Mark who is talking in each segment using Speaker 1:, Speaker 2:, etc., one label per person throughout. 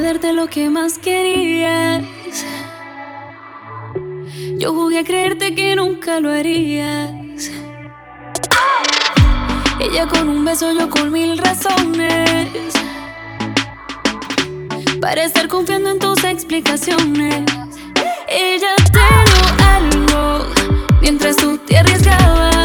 Speaker 1: darte lo que más querías. Yo jugué a creerte que nunca lo harías. Ella con un beso, yo con mil razones. Para estar confiando en tus explicaciones. Ella te lo algo mientras tú te arriesgabas.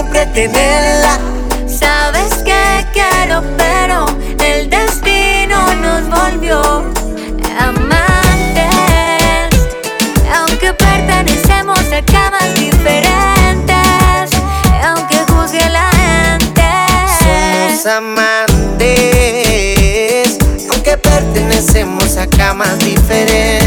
Speaker 1: siempre.
Speaker 2: Sabes que quiero, pero el destino nos volvió amantes. Aunque pertenecemos a camas diferentes, aunque juzgue la gente,
Speaker 3: somos amantes. Aunque pertenecemos a camas diferentes.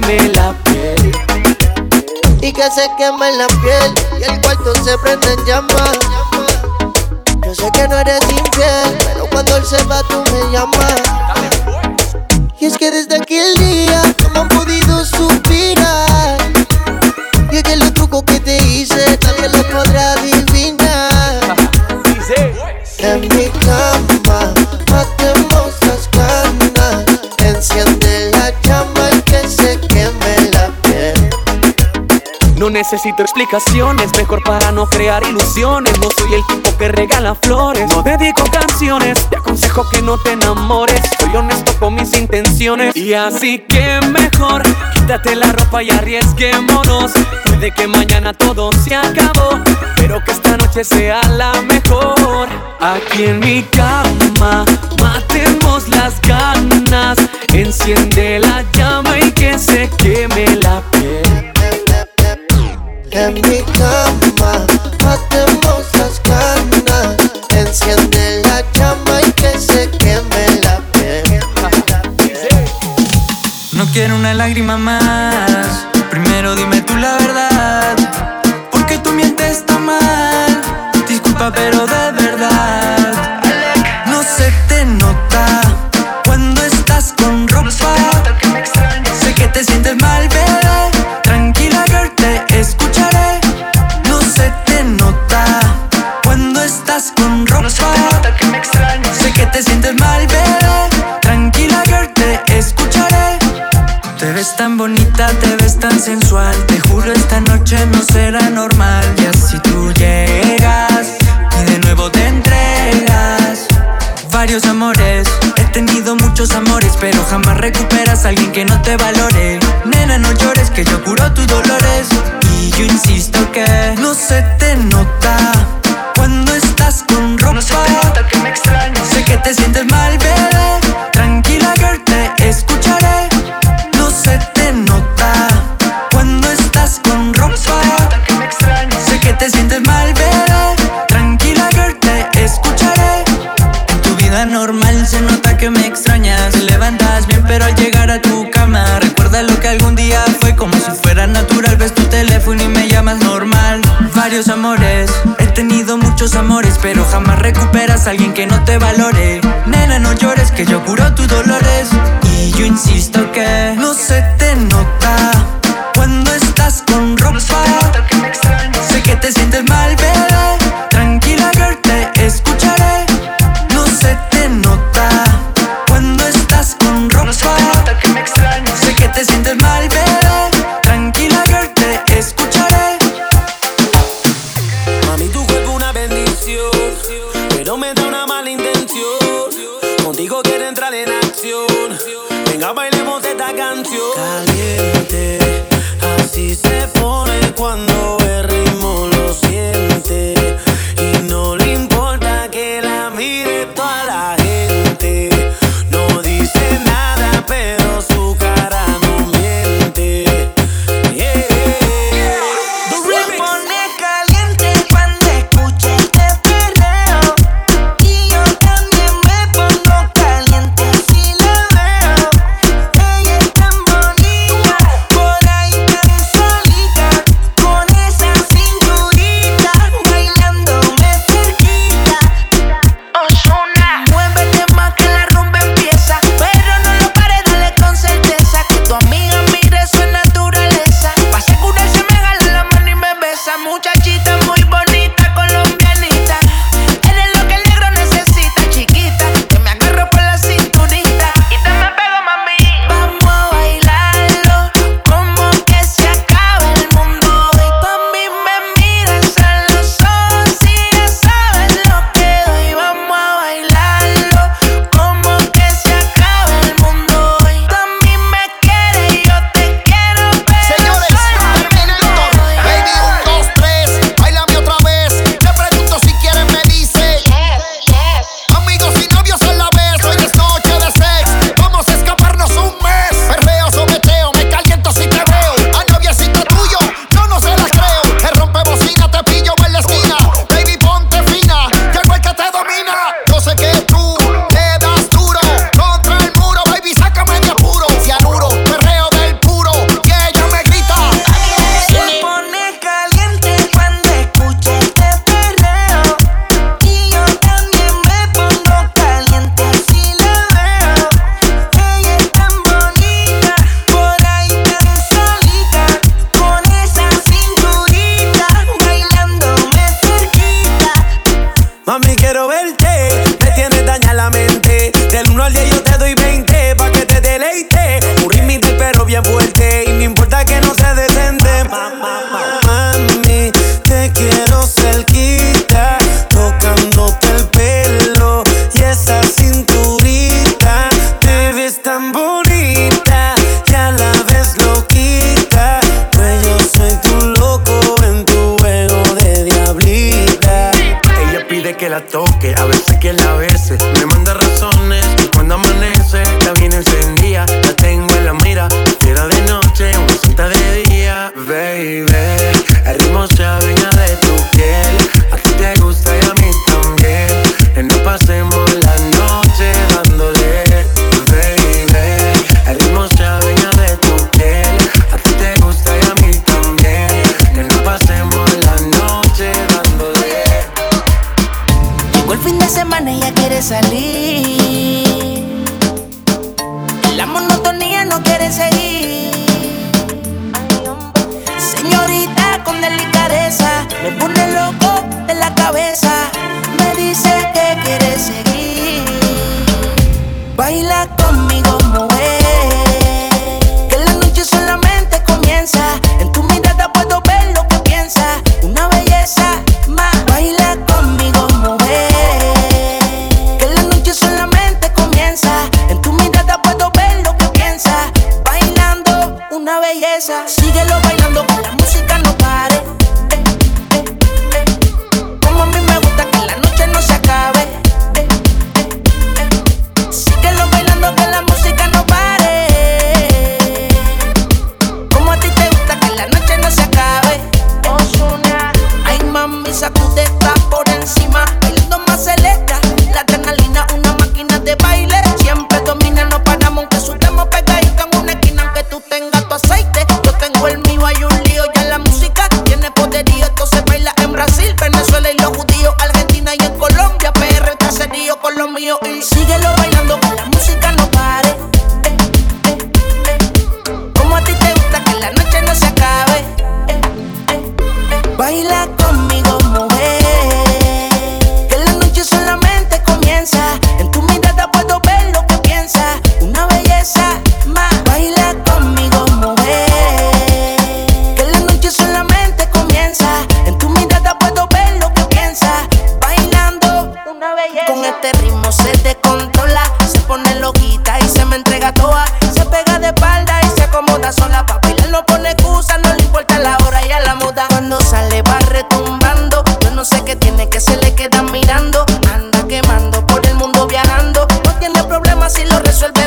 Speaker 4: Queme la piel. Y que se queme la piel
Speaker 5: y el cuarto se prende en llamas. Yo sé que no eres infiel, pero cuando él se va tú me llamas. Y es que desde aquel día no me han podido suspirar. Y es que los trucos que te hice nadie lo podrá adivinar.
Speaker 4: No necesito explicaciones, mejor para no crear ilusiones. No soy el tipo que regala flores, no dedico canciones. Te aconsejo que no te enamores, soy honesto con mis intenciones. Y así que mejor, quítate la ropa y arriesguémonos. Puede que mañana todo se acabó, pero que esta noche sea la mejor. Aquí en mi cama, matemos las ganas. Enciende la llama y que se queme la piel.
Speaker 5: En mi cama matemos las ganas. Enciende la llama y que se queme la piel.
Speaker 6: No quiero una lágrima más. Primero dime tú la verdad. Porque tú mientes tan mal. Disculpa, pero Te ves tan bonita, te ves tan sensual. Te juro, esta noche no será normal. Y así tú llegas y de nuevo te entregas. Varios amores, he tenido muchos amores, pero jamás recuperas a alguien que no te valore. Nena, no llores, que yo curo tus dolores. Y yo insisto que no se te nota cuando estás con ropa. que me extrañas. Sé que te sientes mal, bebé. Tranquila, girl, te escucharé. Natural. Ves tu teléfono y me llamas normal. Varios amores, he tenido muchos amores, pero jamás recuperas a alguien que no te valore. Nena, no llores, que yo curo tus dolores. Y yo insisto que no se te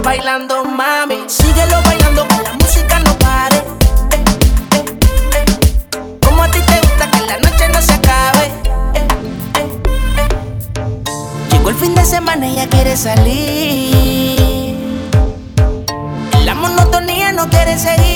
Speaker 7: bailando, mami. Síguelo bailando, que la música no pare. Como a ti te gusta que la noche no se acabe. Llegó el fin de semana y ya quiere salir. La monotonía no quiere seguir.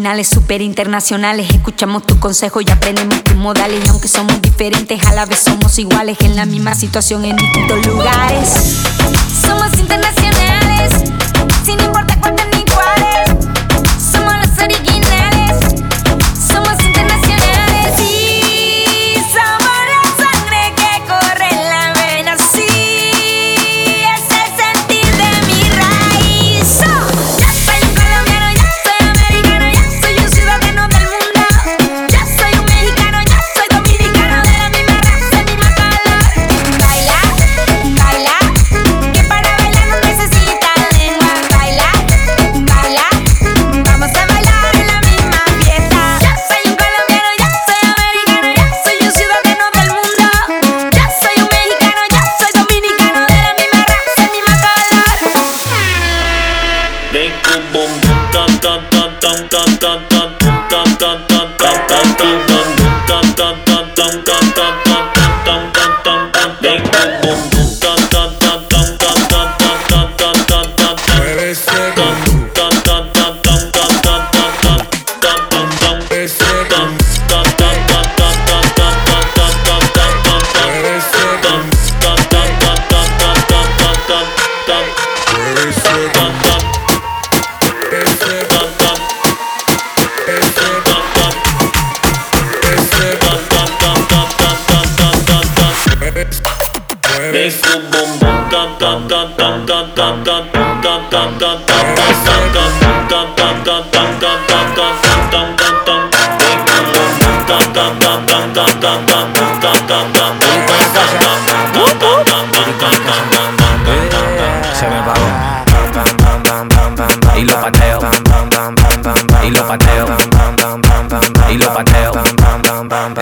Speaker 1: originales, super internacionales. Escuchamos tu consejo y aprendemos tus modales. Aunque somos diferentes, a la vez somos iguales. En la misma situación, en distintos lugares. Somos internacionales, sin importar cuál
Speaker 8: Se me. Y lo pateo. Y lo pateo. Y lo pateo.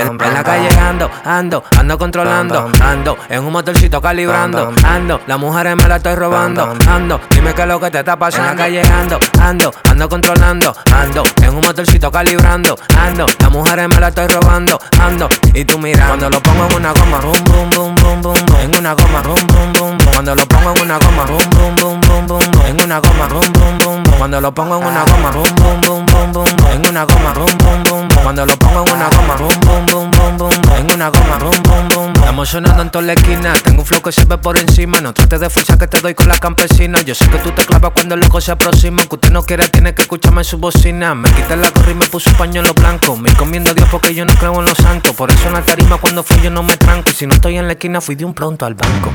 Speaker 8: En, la calle ando, ando, ando controlando. Ando en un motorcito calibrando. Ando, las mujeres me la estoy robando. Ando, dime qué es lo que te está pasando. En la calle ando, ando, ando controlando. Ando en un motorcito calibrando. Ando, las mujeres me la estoy robando. Ando, y tú mira, cuando lo pongo en una goma, rum, bum, bum, En una goma, bum, bum, bum. Cuando lo pongo en una goma, bum, bum, bum, bum, bum. En una goma, bum, bum, bum. Cuando lo pongo en una goma, bum, bum, bum, bum, bum. En una goma, rum, bum, bum, bum. Cuando lo pongo en una goma, bum, bum, bum, bum. En una goma, bum, bum, bum. Estamos sonando en toda la esquina. Tengo un flow que se ve por encima. No trates de fuerza que te doy con la campesina. Yo sé que tú te clavas cuando el loco se aproxima. Que usted no quiere, tiene que escucharme en su bocina. Me quité la gorra y me puse un pañuelo blanco. Me comiendo a Dios porque yo no creo en los santos. Por eso en la tarima cuando fui yo no me tranco. Si no estoy en la esquina, fui de un pronto al banco.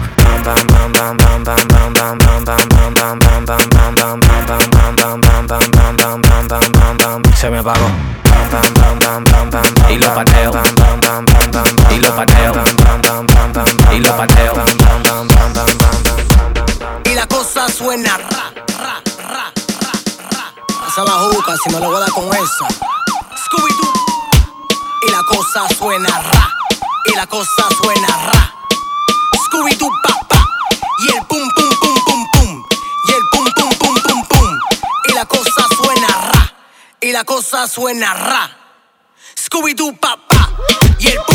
Speaker 8: Se me apagó. Y lo pateo. Y lo pateo. Y lo pateo.
Speaker 9: Y la cosa suena ra, ra, ra, ra, ra. Pasa la juca si no le voy a dar con esa. Scooby-Doo. Y la cosa suena ra. Y la cosa suena ra. Suena ra. Scooby-Doo, pa, pa. Y el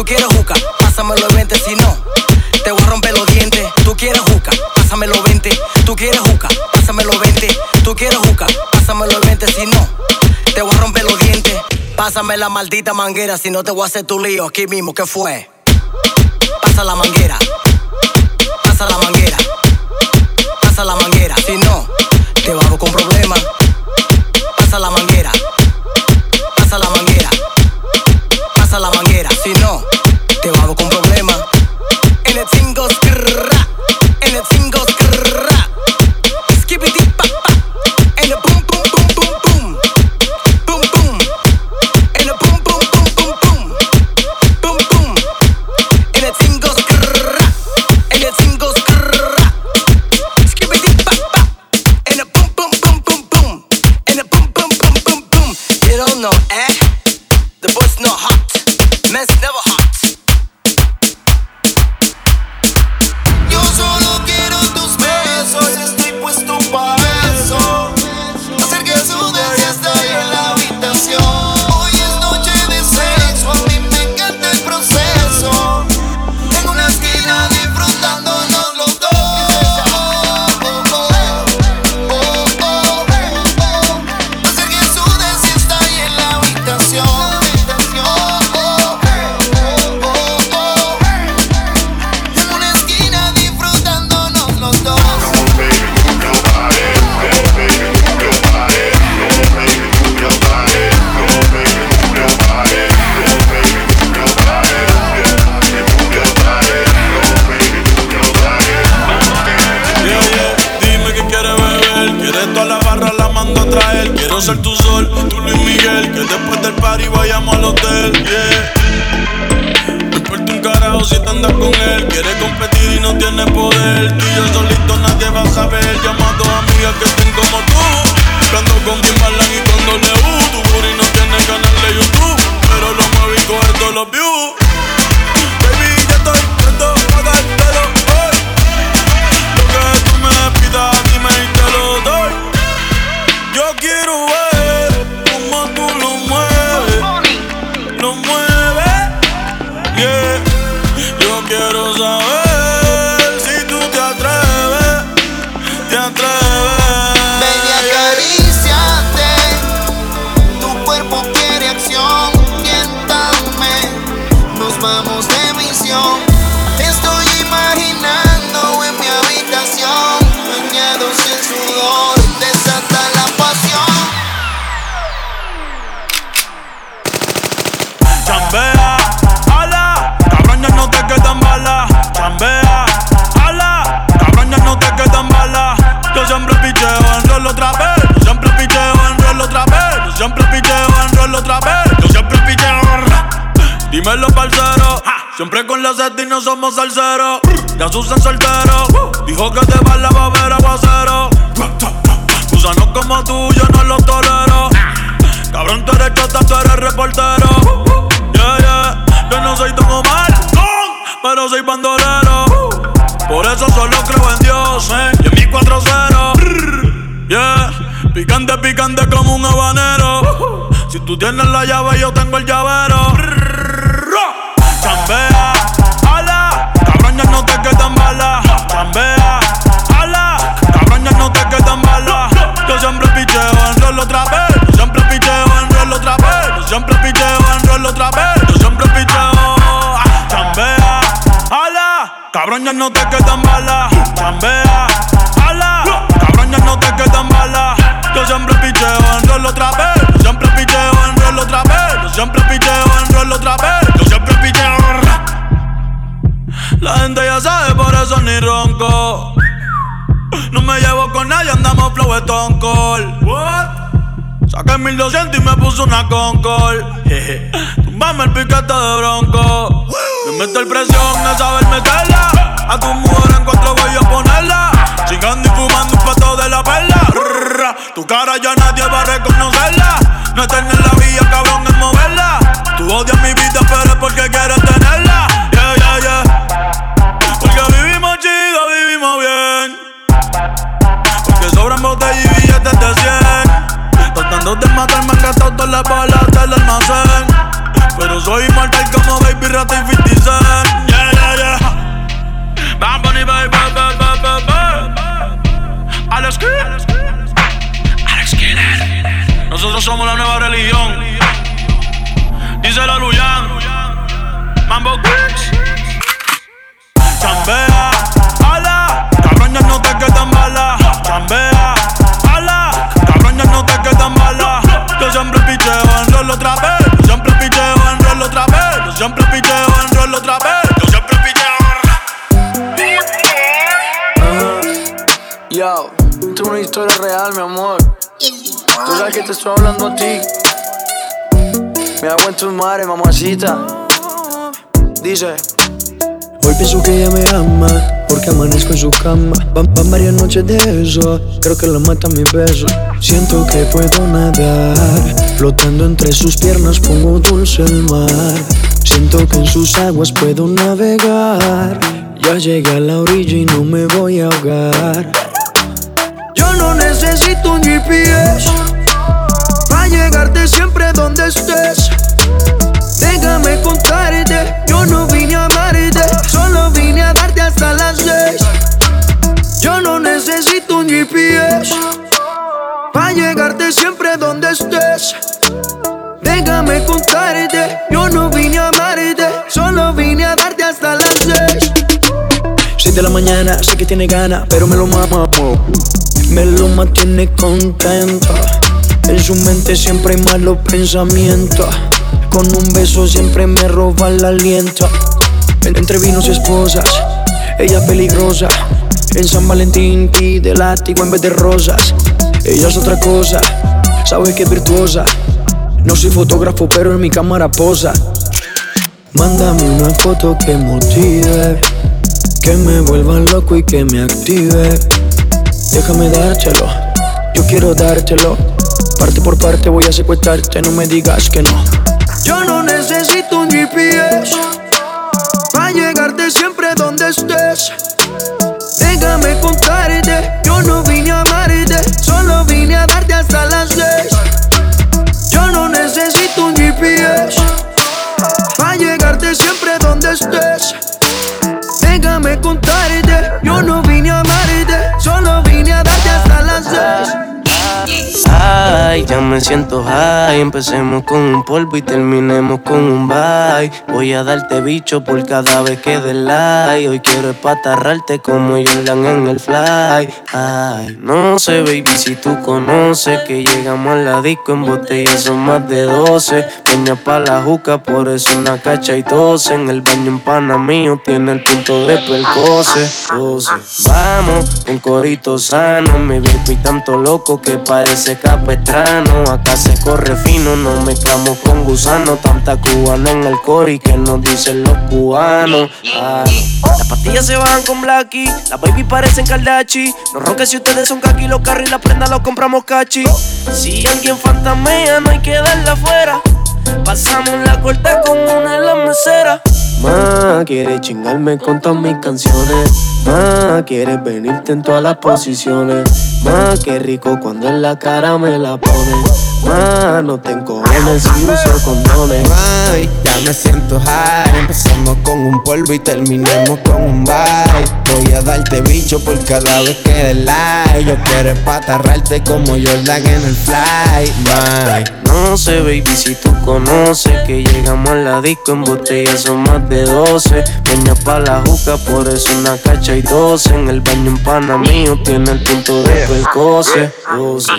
Speaker 9: Tú quieres juca, pásamelo 20. Si no, te voy a romper los dientes. Tú quieres juca, pásamelo 20. Tú quieres juca, pásamelo 20. Tú quieres juca, pásamelo 20. Si no, te voy a romper los dientes. Pásame la maldita manguera, si no te voy a hacer tu lío aquí mismo. ¿Qué fue? Pasa la manguera. Pasa la manguera. Pasa la manguera. Si no, te hago con problemas. Pasa la manguera. Pasa la manguera. no
Speaker 10: eh? The boy's not hot. Man's never hot. Otra vez. Yo siempre picheo en rol otra vez. Yo siempre picheo en rol otra vez. Yo siempre picheo. Dímelo, parcero. Siempre con la sed no somos salseros. Ya Susan soltero. Dijo que te va la babera aguacero. Gusanos como tú, yo no los tolero. Cabrón, tú eres chota, tú eres reportero. Yeah, yeah. Yo no soy Don Omar, pero soy bandolero. Por eso solo creo en Dios, eh. En mi 4-0. Yeah. Picante, picante como un habanero. Si tú tienes la llave, yo tengo el llavero. Chambea, ala, cabrón, no te quedan balas. Chambea, ala, cabrón, no te quedan balas. Yo siempre picheo en otra vez. Yo siempre picheo en otra vez. Yo siempre picheo en otra vez. Yo siempre picheo. Chambea, ala, cabrón, no te quedan balas. Chambea, quedan balas. Yo siempre picheo en rol otra vez. Yo siempre picheo en rol otra vez. Yo siempre picheo en rol otra vez. Yo siempre picheo. La gente ya sabe, por eso ni ronco. No me llevo con nadie, andamos flow Stone Cold. What? Saqué 1200 y me puso una Concord. Tumbame el piquete de bronco. Me meter presión de saber meterla. A tu mujer en cuatro voy a ponerla. Chingando y fumando un pato de la perla. Tu cara ya nadie va a reconocerla. No tener la vía, cabrón, es moverla. Tú odias mi vida, pero es porque quieres tenerla. Yeah, yeah, yeah. Porque vivimos chido, vivimos bien. Porque sobran botellas y billetes de 100. Tratando de matarme han gastado todas las balas del almacén. Nosotros somos la nueva religión. Dice la Luyan. Mambo Kicks. Chambea, ala, cabrón ya no te quedan balas. Chambea, ala, cabrón ya no te quedan balas. Yo siempre picheo en rol otra vez. Yo siempre picheo en rol otra vez. Yo siempre picheo en rol otra vez. Yo siempre picheo.
Speaker 11: Yo, esto es una historia real, mi amor. Tú sabes que te estoy hablando a ti. Me hago en tus mares, mamacita. Dice.
Speaker 12: Hoy pienso que ella me ama, porque amanezco en su cama. Van, van varias noches de eso, creo que la mata mi beso. Siento que puedo nadar, flotando entre sus piernas pongo dulce el mar. Siento que en sus aguas puedo navegar. Ya llegué a la orilla y no me voy a ahogar. Yo no necesito un GPS llegarte siempre donde estés. Déjame contarte, yo no vine a amarte, solo vine a darte hasta las seis. Yo no necesito un GPS para llegarte siempre donde estés. Déjame contarte, yo no vine a amarte, solo vine a darte hasta las seis. Seis de la mañana, sé que tiene ganas, pero me lo mamo. Me lo mantiene contento. En su mente siempre hay malos pensamientos. Con un beso siempre me roba el aliento. En- Entre vinos y esposas, ella peligrosa. En San Valentín pide látigo en vez de rosas. Ella es otra cosa, Sabes que es virtuosa. No soy fotógrafo, pero en mi cámara posa. Mándame una foto que motive, que me vuelva loco y que me active. Déjame dártelo, yo quiero dártelo. Parte por parte voy a secuestrarte, no me digas que no. Yo no necesito un GPS para llegarte siempre donde estés. Déjame contarte, yo no vine a amarte, solo vine a darte hasta las 6. Yo no necesito un GPS para llegarte siempre donde estés. Déjame contarte, yo no vine a amarte, solo vine a darte hasta las 6.
Speaker 13: Ya me siento high. Empecemos con un polvo y terminemos con un bye. Voy a darte bicho por cada vez que dé like. Hoy quiero espatarrarte como Jordan en el fly. Ay, no sé, baby, si tú conoces que llegamos a la disco en botella son más de 12. Peña pa' la juca, por eso una cacha y 12. En el baño en pana mío tiene el punto de percose. 12. Vamos, un corito sano. Me baby tanto loco que parece capestrano. Acá se corre fino, no mezclamos con gusano. Tanta cubana en el cori que nos dicen los cubanos. Las pastillas se bajan con Blacky, las baby parecen Kaldachi. No ronques si ustedes son kaki, los carros y la prenda los compramos cachi. Si alguien fantamea, no hay que darla afuera. Pasamos la corta con una de las meseras. Ma, quieres chingarme con todas mis canciones. Ma, quieres venirte en todas las posiciones. Ma, qué rico cuando en la cara me la pones. Ma, no te encojones si uso condones.
Speaker 14: Ay, ya me siento high. Empezamos con un polvo y terminemos con un bye. Voy a darte bicho por cada vez que dé like. Yo quiero espatarrarte como Jordan en el fly. Bye.
Speaker 13: No sé, baby, si tú conoces que llegamos a la disco en botella son más de 12. Peña pa' la juca, por eso una cacha y 12. En el baño en pana mío tiene el punto de percose. 12.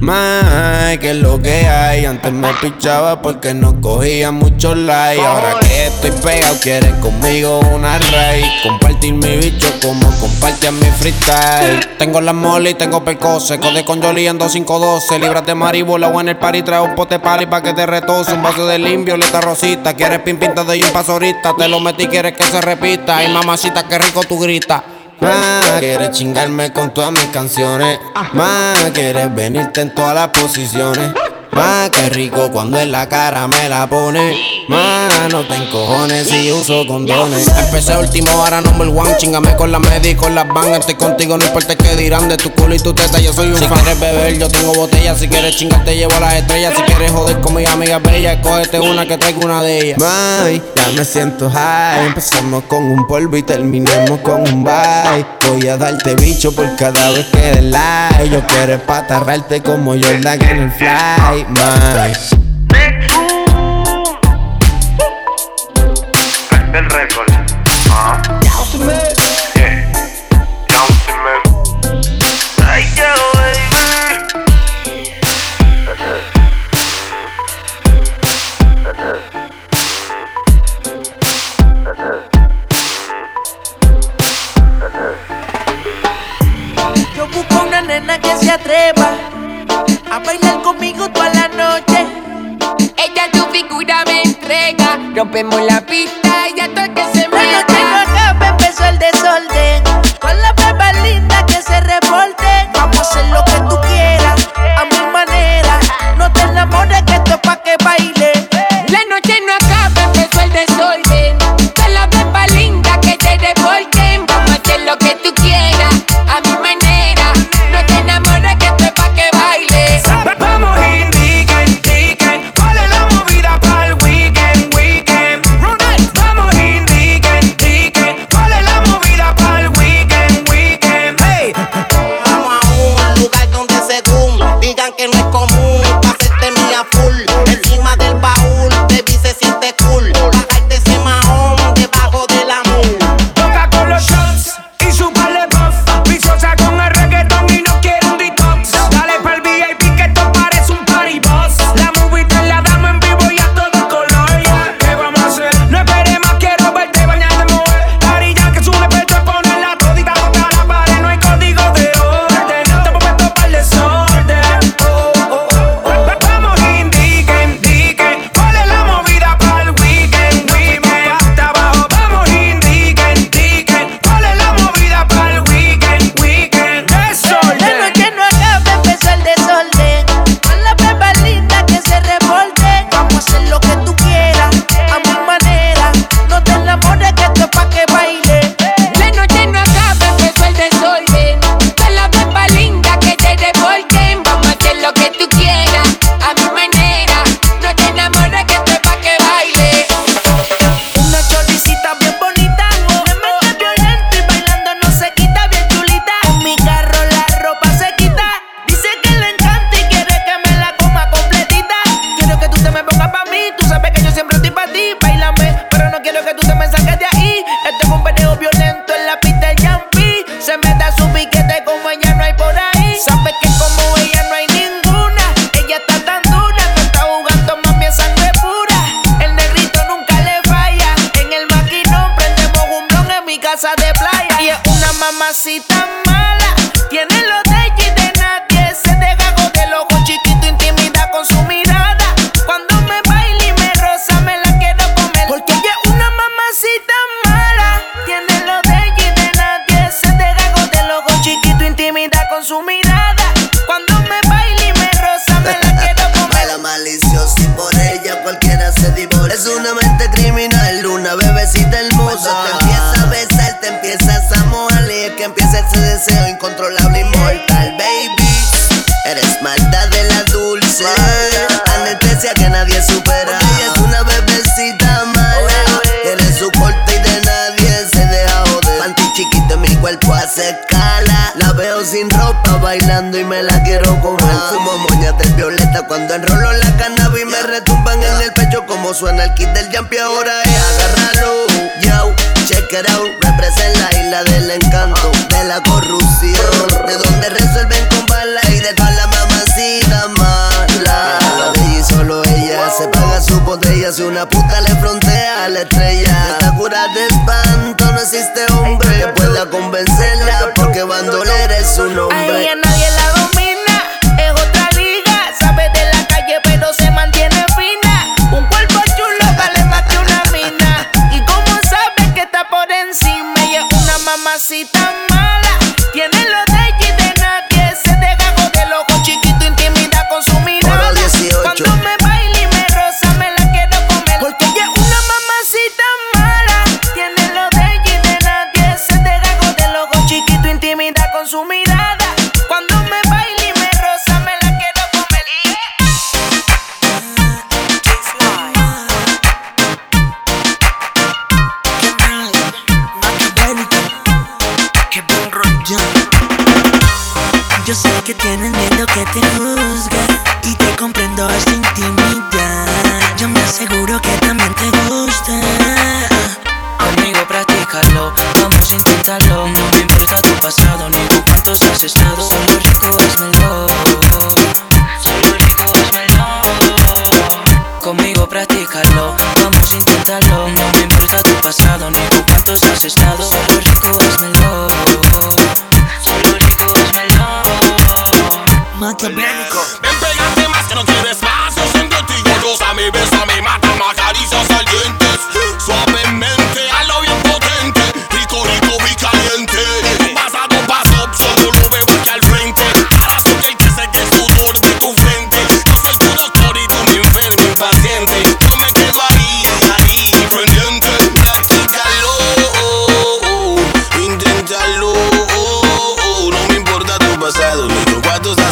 Speaker 14: May, que lo que hay. Antes me pichaba porque no cogía muchos likes. Ahora que estoy pegado, quieres conmigo una raíz. Compartir mi bicho como compartir mi freestyle. Tengo la mole y tengo percose. Code con Jolly en 2512. Libras de maribola o en el party trae un pote pali pa' que te retose. Un vaso de limpio, letra rosita. Quieres pin pinta de un paso. Te lo metí, quieres que se repita. Ay, mamacita, qué rico tú gritas. Más quieres chingarme con todas mis canciones. Más quieres venirte en todas las posiciones. Más que rico cuando en la cara me la pone. Más no te encojones si uso condones. Empecé último, ahora number one. Chingame con la media y con las van. Estoy contigo, no importa qué dirán de tu culo y tu teta. Yo soy un si fan. Si quieres beber, yo tengo botella. Si quieres chingar, te llevo a las estrellas. Si quieres joder con mis amigas bellas, cógete una que traigo una de ellas. May, ya me siento high. Empezamos con un polvo y terminemos con un bye. Voy a darte bicho por cada vez que dé like. Yo quiero espatarrarte como Jordan en el fly. May.
Speaker 15: El récord. Ah. Yeah.
Speaker 7: Rompemos la pista y ya todo el que se
Speaker 16: La noche no acaba, empezó el desorden. Con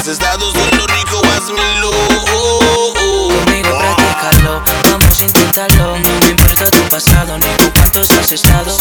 Speaker 17: Has estado solo rico, hazmelo. Conmigo practícalo, vamos a intentarlo. No me importa tu pasado ni
Speaker 18: tu cuántos has estado.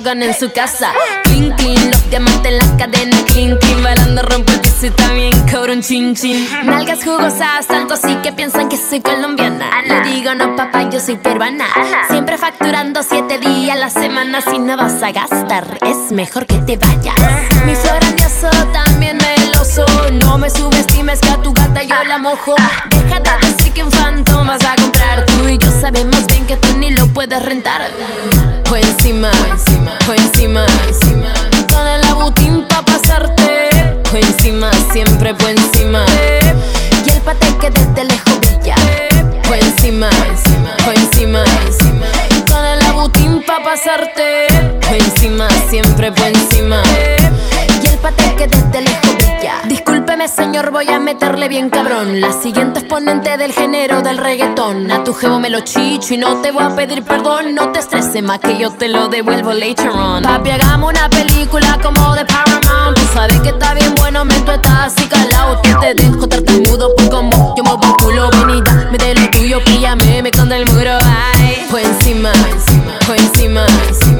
Speaker 7: hagan en su casa. Clean, los diamantes en las cadenas. Clean, clean, bailando rompe el piso también cobro un chin chin. Nalgas jugosas, tanto así que piensan que soy colombiana. No digo no, papá, yo soy peruana. Siempre facturando siete días a la semana. Si no vas a gastar, es mejor que te vayas. yo la mojo. Deja de decir que en Phantom vas a comprar. Tú y yo sabemos bien que tú ni lo puedes rentar. Fue encima, fue encima, encima. Toda la butín pa' pasarte. Fue encima, siempre fue encima. Y el pate que desde lejos brilla. Fue encima, fue encima, encima. Toda la butín pa' pasarte. Fue encima, siempre fue encima. Y el pate que desde lejos
Speaker 19: Señor, voy a meterle bien cabrón. La siguiente exponente del género del reggaetón. A tu jevo me lo chicho y no te voy a pedir perdón. No te estreses más que yo te lo devuelvo later on. Papi, hagamos una película como de Paramount Tú sabes que está bien bueno, me tú estás así calado Que te dejo tartamudo por como yo muevo el culo Venida, me de lo tuyo, píllame, me con el muro Ay, fue encima, fue encima, Con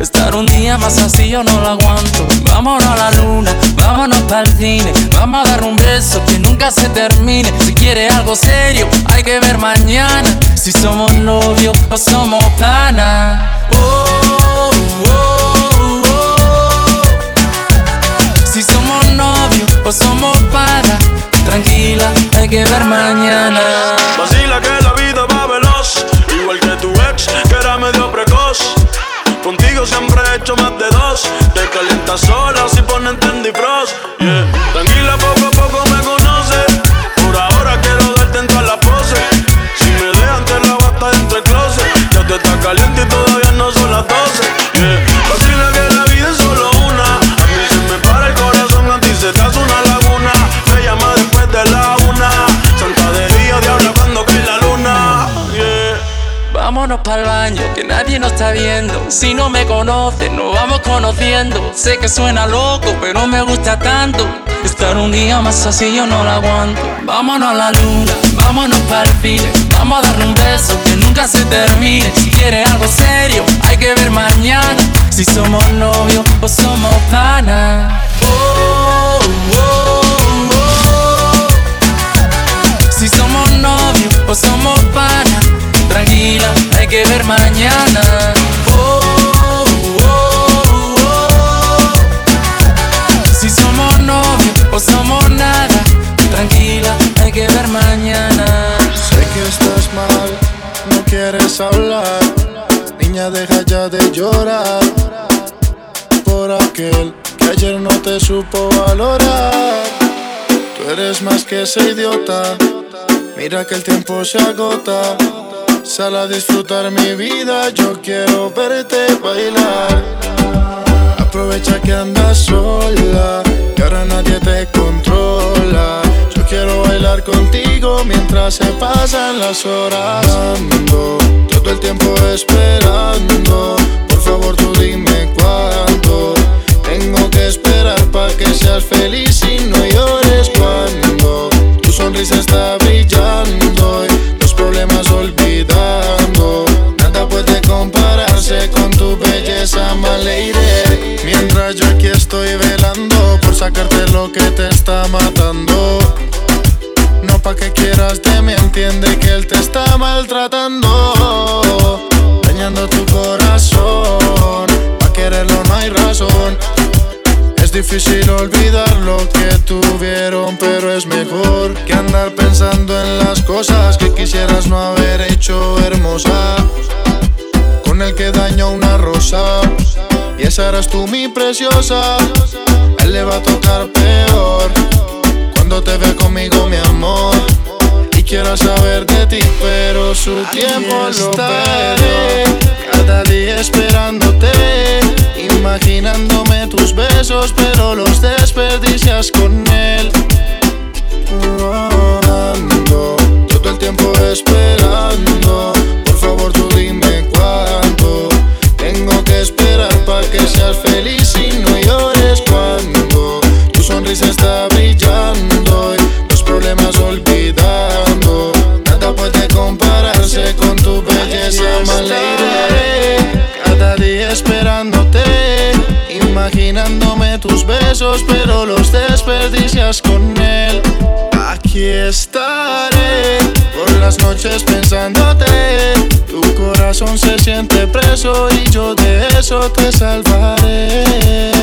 Speaker 20: Estar un día más así yo no lo aguanto. Vámonos a la luna, vámonos para el cine. Vamos a dar un beso que nunca se termine. Si quiere algo serio, hay que ver mañana. Si somos novios o somos pana. Oh, oh, oh. Si somos novios o somos pana. Tranquila, hay que ver mañana.
Speaker 10: Vacila que la vida va veloz, igual que tu ex, que era medio precoz. Contigo siempre he hecho más de dos. Te calientas sola si ponen Tendy Frost. Yeah. Tranquila, poco a poco me conoces.
Speaker 20: Vámonos para el baño, que nadie nos está viendo. Si no me conoces, nos vamos conociendo. Sé que suena loco, pero me gusta tanto. Estar un día más así yo no lo aguanto. Vámonos a la luna, vámonos para el cine. Vamos a darle un beso que nunca se termine. Si quieres algo serio, hay que ver mañana. Si somos novios o somos pana. Oh, oh, oh. Si somos novios o somos pana. Tranquila, hay que ver mañana. Oh, oh, oh. Si somos novios o somos nada. Tranquila, hay que ver mañana.
Speaker 21: Sé que estás mal, no quieres hablar. Niña, deja ya de llorar. Por aquel que ayer no te supo valorar. Tú eres más que ese idiota. Mira que el tiempo se agota. Sal a disfrutar mi vida, yo quiero verte bailar. Aprovecha que andas sola, que ahora nadie te controla. Yo quiero bailar contigo mientras se pasan las horas. Ando todo el tiempo esperando. Por favor, tú dime cuándo. Tengo que esperar para que seas feliz y no llores cuando tu sonrisa está brillando my lady. Mientras yo aquí estoy velando por sacarte lo que te está matando. No pa' que quieras de mí, entiende que él te está maltratando. Dañando tu corazón, pa' quererlo no hay razón. Es difícil olvidar lo que tuvieron, pero es mejor que andar pensando en las cosas que quisieras no haber hecho hermosa. Con el que dañó una rosa, y esa eras tú mi preciosa. A él le va a tocar peor cuando te vea conmigo, mi amor. Y quiero saber de ti, pero su tiempo lo estaré. Cada día esperándote, imaginándome tus besos, pero los desperdicias con él. Ando sonrisa está brillando y los problemas olvidando. Nada puede compararse con tu belleza, me Cada día esperándote, imaginándome tus besos, pero los desperdicias con él. Aquí estaré por las noches pensándote. Tu corazón se siente preso y yo de eso te salvaré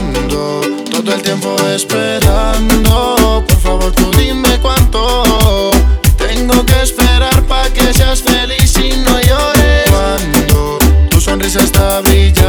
Speaker 21: todo el tiempo esperando. Por favor, tú dime cuánto tengo que esperar para que seas feliz y no llores. Cuando tu sonrisa está brillando.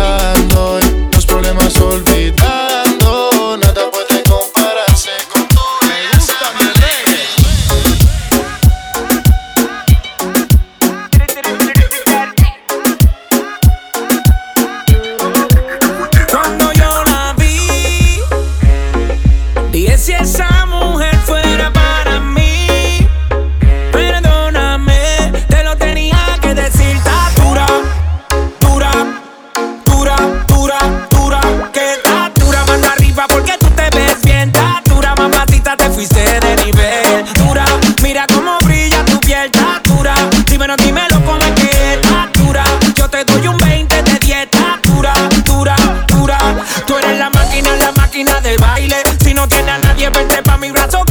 Speaker 16: Tú eres la máquina, la máquina del baile. Si no tienes a nadie, vente pa' mi brazo,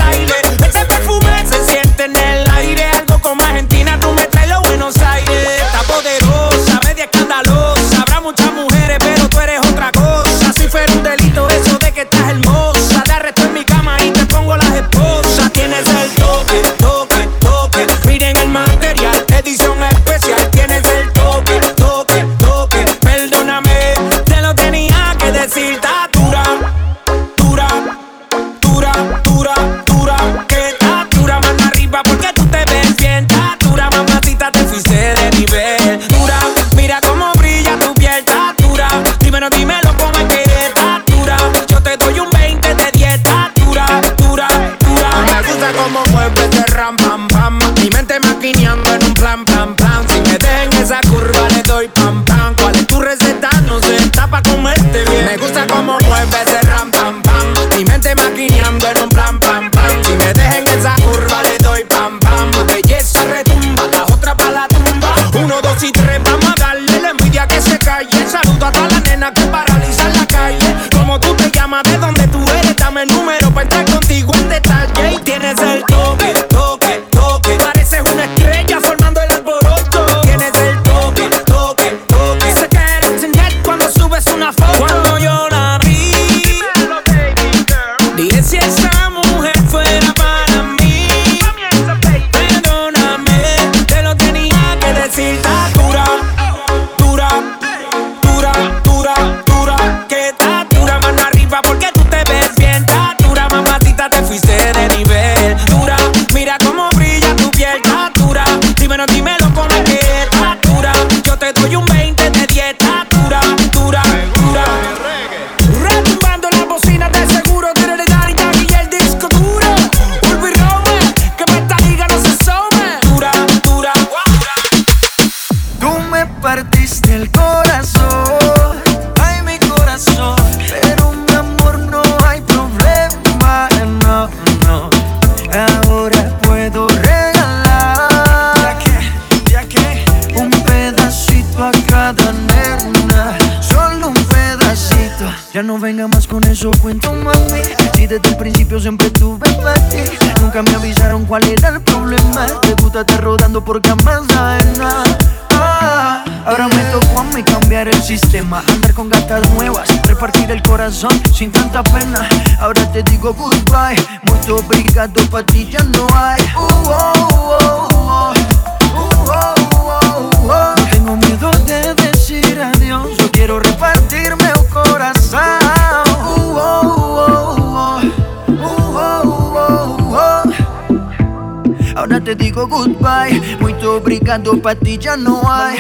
Speaker 22: Jogador pra ti já não há.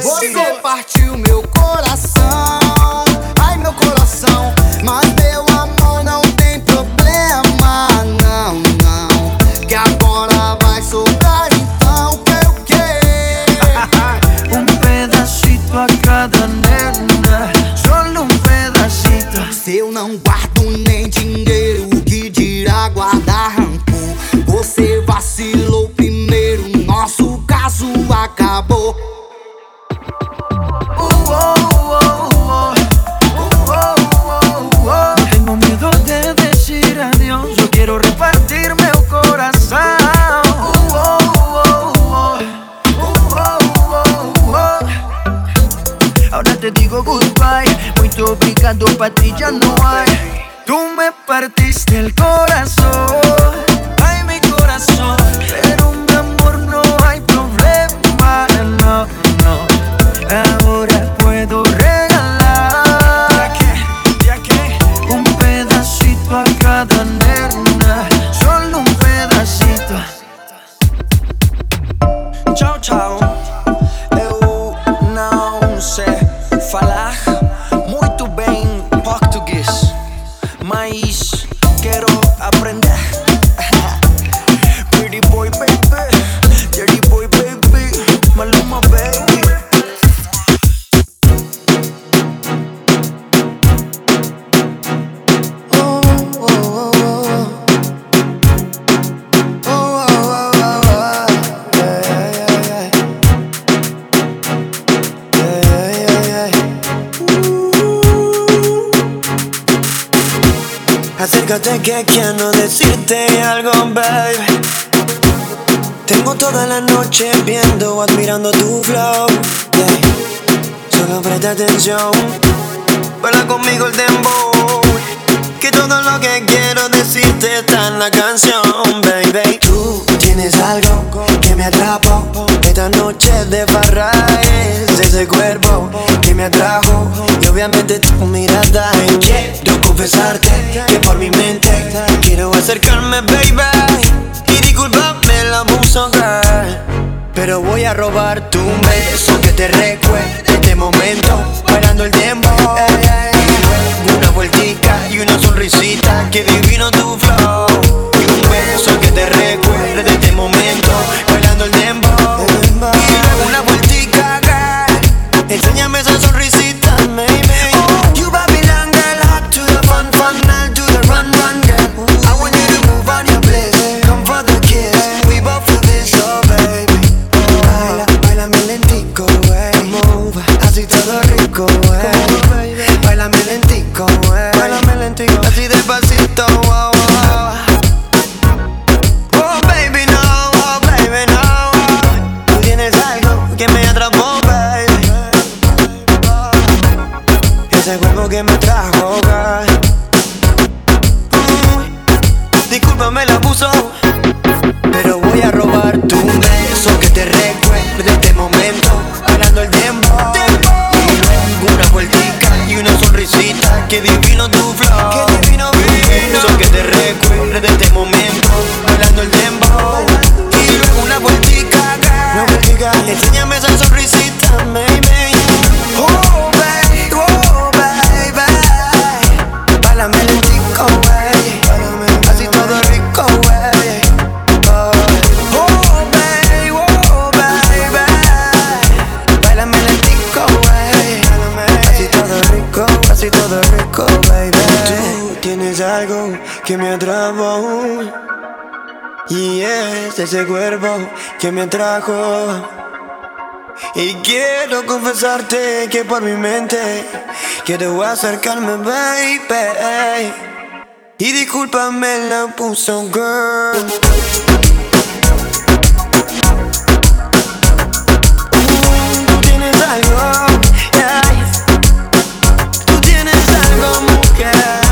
Speaker 23: Você partiu meu
Speaker 22: Acércate que quiero decirte algo, baby. Tengo toda la noche viendo, admirando tu flow. yeah. Solo presta atención, baila conmigo el dembow. Que todo lo que quiero decirte está en la canción, baby. Tú tienes algo que me atrapó. Esta noche de farra es ese cuerpo que me atrajo. Y obviamente tu mirada. Quiero confesarte que por mi mente quiero acercarme, baby. Y disculpame el abuso. Pero voy a robar tu beso que te recuerde este momento Bailando el tiempo Una vueltica y una sonrisita. Que divino tu flow Que divino tu flow es ese cuerpo que me atrajo y quiero confesarte que por mi mente quiero acercarme, baby. Y discúlpame la puso, girl. Tienes algo, yeah. Tú tienes algo, mujer.